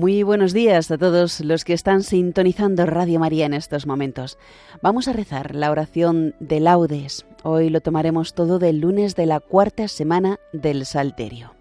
Muy buenos días a todos los que están sintonizando Radio María en estos momentos. Vamos a rezar la oración de laudes. Hoy lo tomaremos todo del lunes de la cuarta semana del Salterio.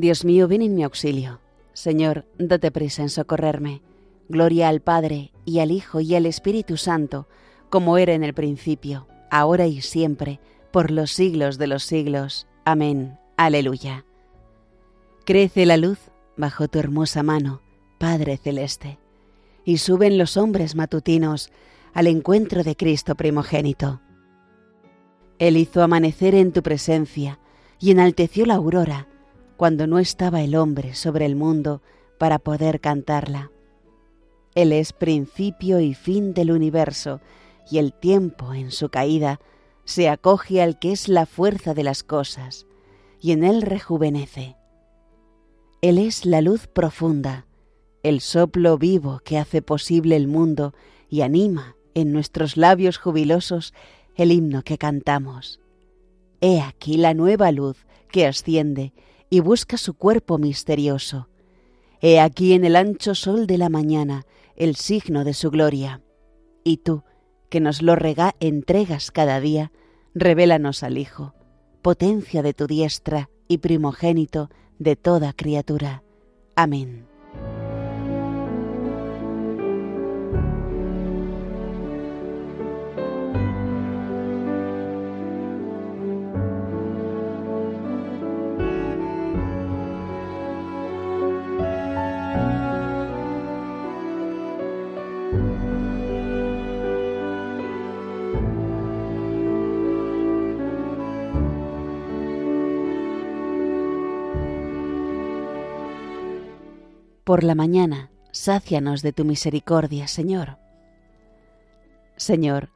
Dios mío, ven en mi auxilio. Señor, date prisa en socorrerme. Gloria al Padre, y al Hijo, y al Espíritu Santo, como era en el principio, ahora y siempre, por los siglos de los siglos. Amén. Aleluya. Crece la luz bajo tu hermosa mano, Padre Celeste, y suben los hombres matutinos al encuentro de Cristo primogénito. Él hizo amanecer en tu presencia, y enalteció la aurora, cuando no estaba el hombre sobre el mundo para poder cantarla. Él es principio y fin del universo, y el tiempo en su caída se acoge al que es la fuerza de las cosas, y en él rejuvenece. Él es la luz profunda, el soplo vivo que hace posible el mundo y anima en nuestros labios jubilosos el himno que cantamos. He aquí la nueva luz que asciende y busca su cuerpo misterioso. He aquí en el ancho sol de la mañana el signo de su gloria. Y tú, que nos lo rega entregas cada día, revélanos al Hijo, potencia de tu diestra y primogénito de toda criatura. Amén. Por la mañana, sácianos de tu misericordia, Señor. Señor,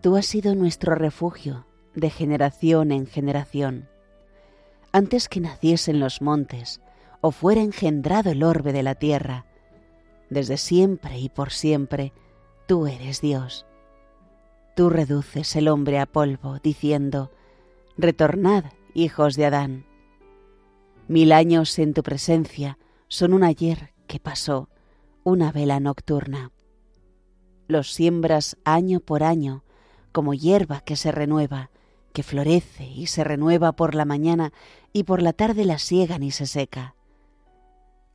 tú has sido nuestro refugio de generación en generación. Antes que naciesen los montes o fuera engendrado el orbe de la tierra, desde siempre y por siempre, tú eres Dios. Tú reduces el hombre a polvo, diciendo, Retornad, hijos de Adán. Mil años en tu presencia, son un ayer que pasó, una vela nocturna. Los siembras año por año, como hierba que se renueva, que florece y se renueva por la mañana y por la tarde la siegan y se seca.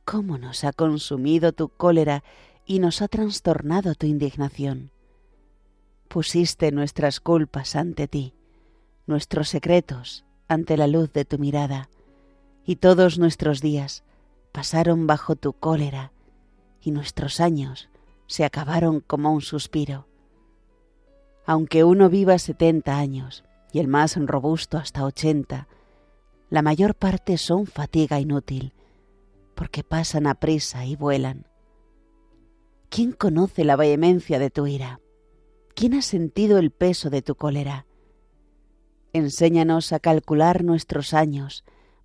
¿Cómo nos ha consumido tu cólera y nos ha trastornado tu indignación? Pusiste nuestras culpas ante ti, nuestros secretos ante la luz de tu mirada, y todos nuestros días pasaron bajo tu cólera y nuestros años se acabaron como un suspiro. Aunque uno viva setenta años y el más robusto hasta ochenta, la mayor parte son fatiga inútil, porque pasan a prisa y vuelan. ¿Quién conoce la vehemencia de tu ira? ¿Quién ha sentido el peso de tu cólera? Enséñanos a calcular nuestros años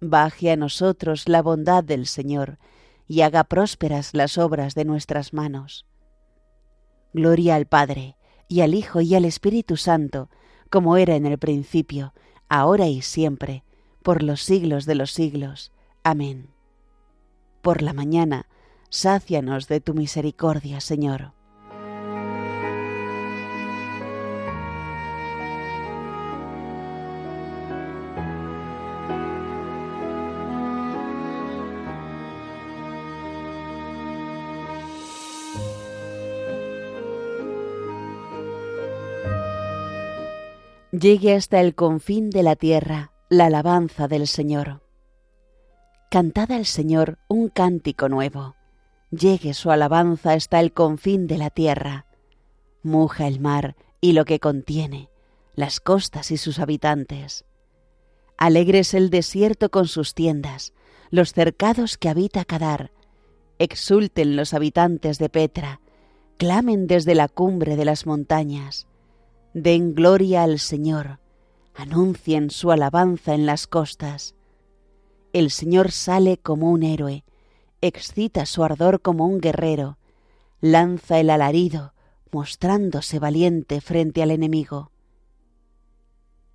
Baje a nosotros la bondad del Señor y haga prósperas las obras de nuestras manos. Gloria al Padre, y al Hijo, y al Espíritu Santo, como era en el principio, ahora y siempre, por los siglos de los siglos. Amén. Por la mañana, sácianos de tu misericordia, Señor. Llegue hasta el confín de la tierra la alabanza del Señor. Cantad al Señor un cántico nuevo. Llegue su alabanza hasta el confín de la tierra. Muja el mar y lo que contiene, las costas y sus habitantes. Alegres el desierto con sus tiendas, los cercados que habita Cadar. Exulten los habitantes de Petra, clamen desde la cumbre de las montañas. Den gloria al Señor, anuncien su alabanza en las costas el Señor sale como un héroe, excita su ardor como un guerrero, lanza el alarido, mostrándose valiente frente al enemigo.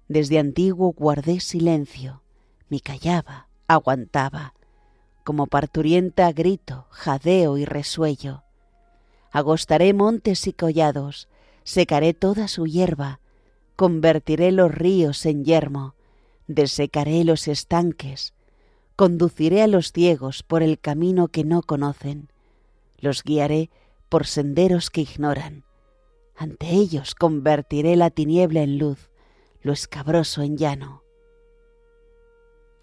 Desde antiguo guardé silencio, me callaba, aguantaba, como parturienta grito, jadeo y resuello. Agostaré montes y collados, secaré toda su hierba, convertiré los ríos en yermo, desecaré los estanques, Conduciré a los ciegos por el camino que no conocen, los guiaré por senderos que ignoran. Ante ellos convertiré la tiniebla en luz, lo escabroso en llano.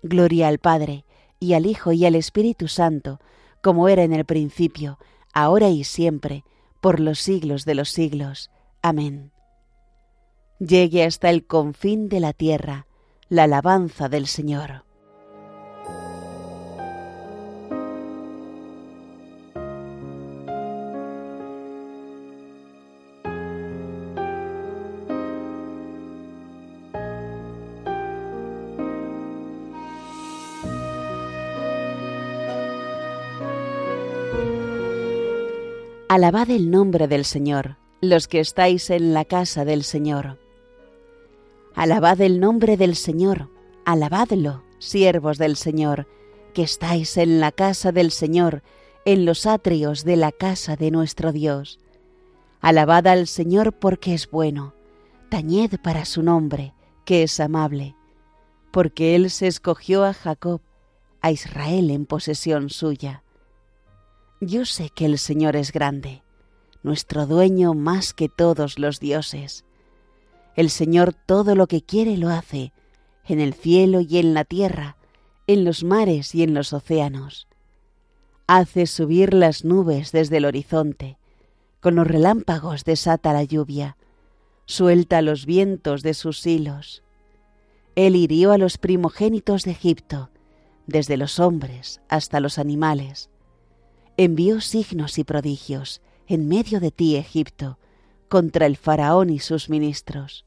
Gloria al Padre, y al Hijo, y al Espíritu Santo, como era en el principio, ahora y siempre, por los siglos de los siglos. Amén. Llegue hasta el confín de la tierra la alabanza del Señor. Alabad el nombre del Señor, los que estáis en la casa del Señor. Alabad el nombre del Señor, alabadlo, siervos del Señor, que estáis en la casa del Señor, en los atrios de la casa de nuestro Dios. Alabad al Señor porque es bueno, tañed para su nombre, que es amable, porque Él se escogió a Jacob, a Israel en posesión suya. Yo sé que el Señor es grande, nuestro dueño más que todos los dioses. El Señor todo lo que quiere lo hace, en el cielo y en la tierra, en los mares y en los océanos. Hace subir las nubes desde el horizonte, con los relámpagos desata la lluvia, suelta los vientos de sus hilos. Él hirió a los primogénitos de Egipto, desde los hombres hasta los animales envió signos y prodigios en medio de ti, Egipto, contra el faraón y sus ministros.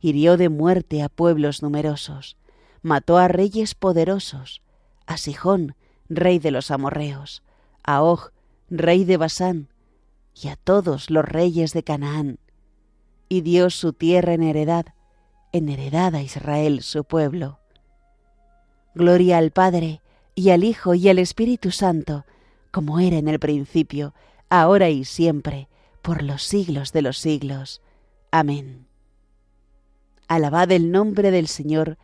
Hirió de muerte a pueblos numerosos, mató a reyes poderosos, a Sijón, rey de los amorreos, a Og, rey de Basán, y a todos los reyes de Canaán, y dio su tierra en heredad, en heredad a Israel su pueblo. Gloria al Padre, y al Hijo, y al Espíritu Santo, como era en el principio, ahora y siempre, por los siglos de los siglos. Amén. Alabad el nombre del Señor,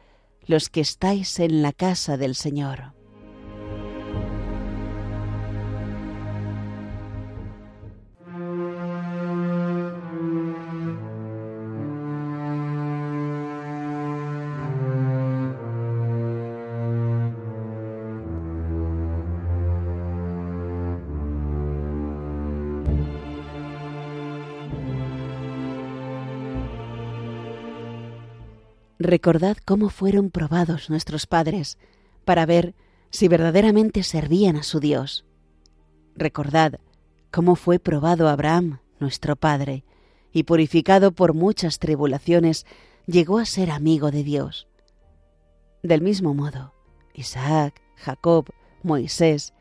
los que estáis en la casa del Señor. Recordad cómo fueron probados nuestros padres para ver si verdaderamente servían a su Dios. Recordad cómo fue probado Abraham, nuestro Padre, y purificado por muchas tribulaciones, llegó a ser amigo de Dios. Del mismo modo, Isaac, Jacob, Moisés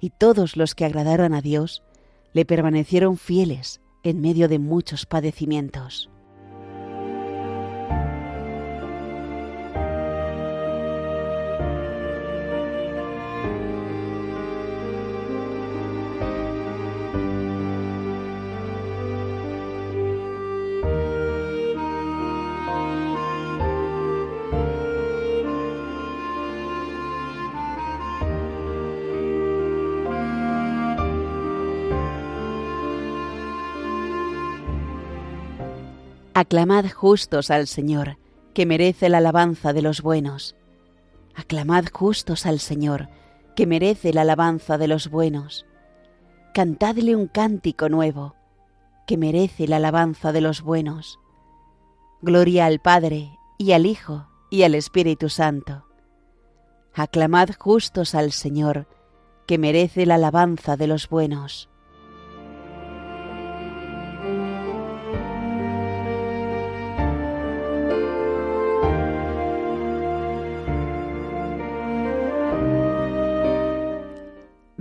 y todos los que agradaron a Dios le permanecieron fieles en medio de muchos padecimientos. Aclamad justos al Señor, que merece la alabanza de los buenos. Aclamad justos al Señor, que merece la alabanza de los buenos. Cantadle un cántico nuevo, que merece la alabanza de los buenos. Gloria al Padre, y al Hijo, y al Espíritu Santo. Aclamad justos al Señor, que merece la alabanza de los buenos.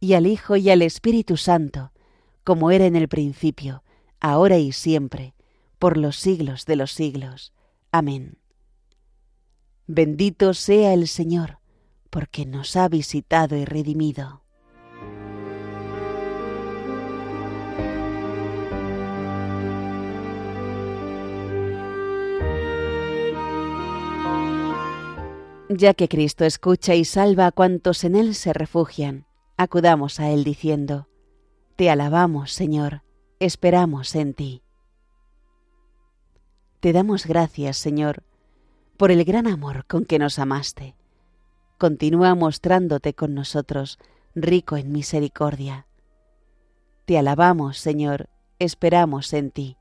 y al Hijo y al Espíritu Santo, como era en el principio, ahora y siempre, por los siglos de los siglos. Amén. Bendito sea el Señor, porque nos ha visitado y redimido. Ya que Cristo escucha y salva a cuantos en Él se refugian, acudamos a Él diciendo, Te alabamos, Señor, esperamos en ti. Te damos gracias, Señor, por el gran amor con que nos amaste. Continúa mostrándote con nosotros, rico en misericordia. Te alabamos, Señor, esperamos en ti.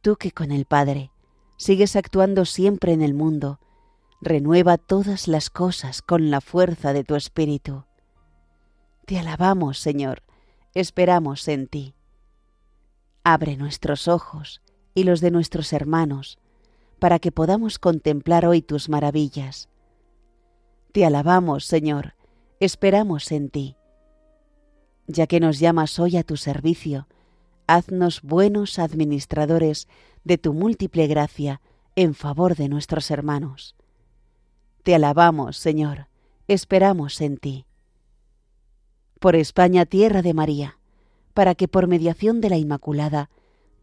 Tú que con el Padre sigues actuando siempre en el mundo, renueva todas las cosas con la fuerza de tu Espíritu. Te alabamos, Señor, esperamos en ti. Abre nuestros ojos y los de nuestros hermanos, para que podamos contemplar hoy tus maravillas. Te alabamos, Señor, esperamos en ti. Ya que nos llamas hoy a tu servicio, haznos buenos administradores de tu múltiple gracia en favor de nuestros hermanos. Te alabamos, Señor, esperamos en ti por España tierra de María, para que por mediación de la Inmaculada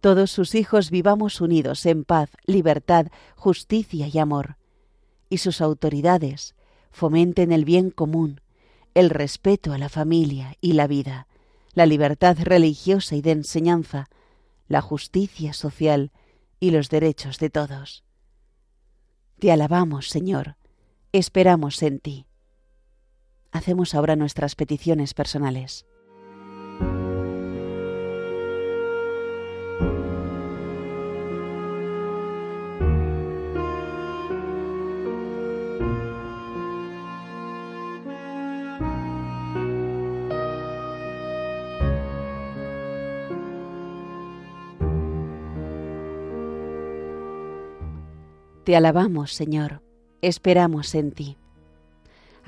todos sus hijos vivamos unidos en paz, libertad, justicia y amor, y sus autoridades fomenten el bien común, el respeto a la familia y la vida, la libertad religiosa y de enseñanza, la justicia social y los derechos de todos. Te alabamos, Señor, esperamos en ti. Hacemos ahora nuestras peticiones personales. Te alabamos, Señor, esperamos en ti.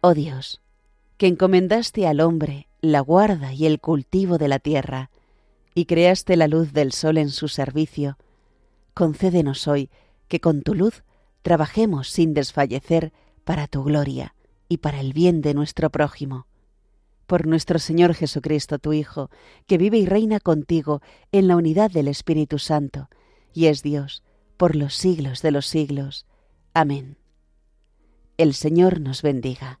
Oh Dios, que encomendaste al hombre la guarda y el cultivo de la tierra, y creaste la luz del sol en su servicio, concédenos hoy que con tu luz trabajemos sin desfallecer para tu gloria y para el bien de nuestro prójimo. Por nuestro Señor Jesucristo, tu Hijo, que vive y reina contigo en la unidad del Espíritu Santo, y es Dios por los siglos de los siglos. Amén. El Señor nos bendiga,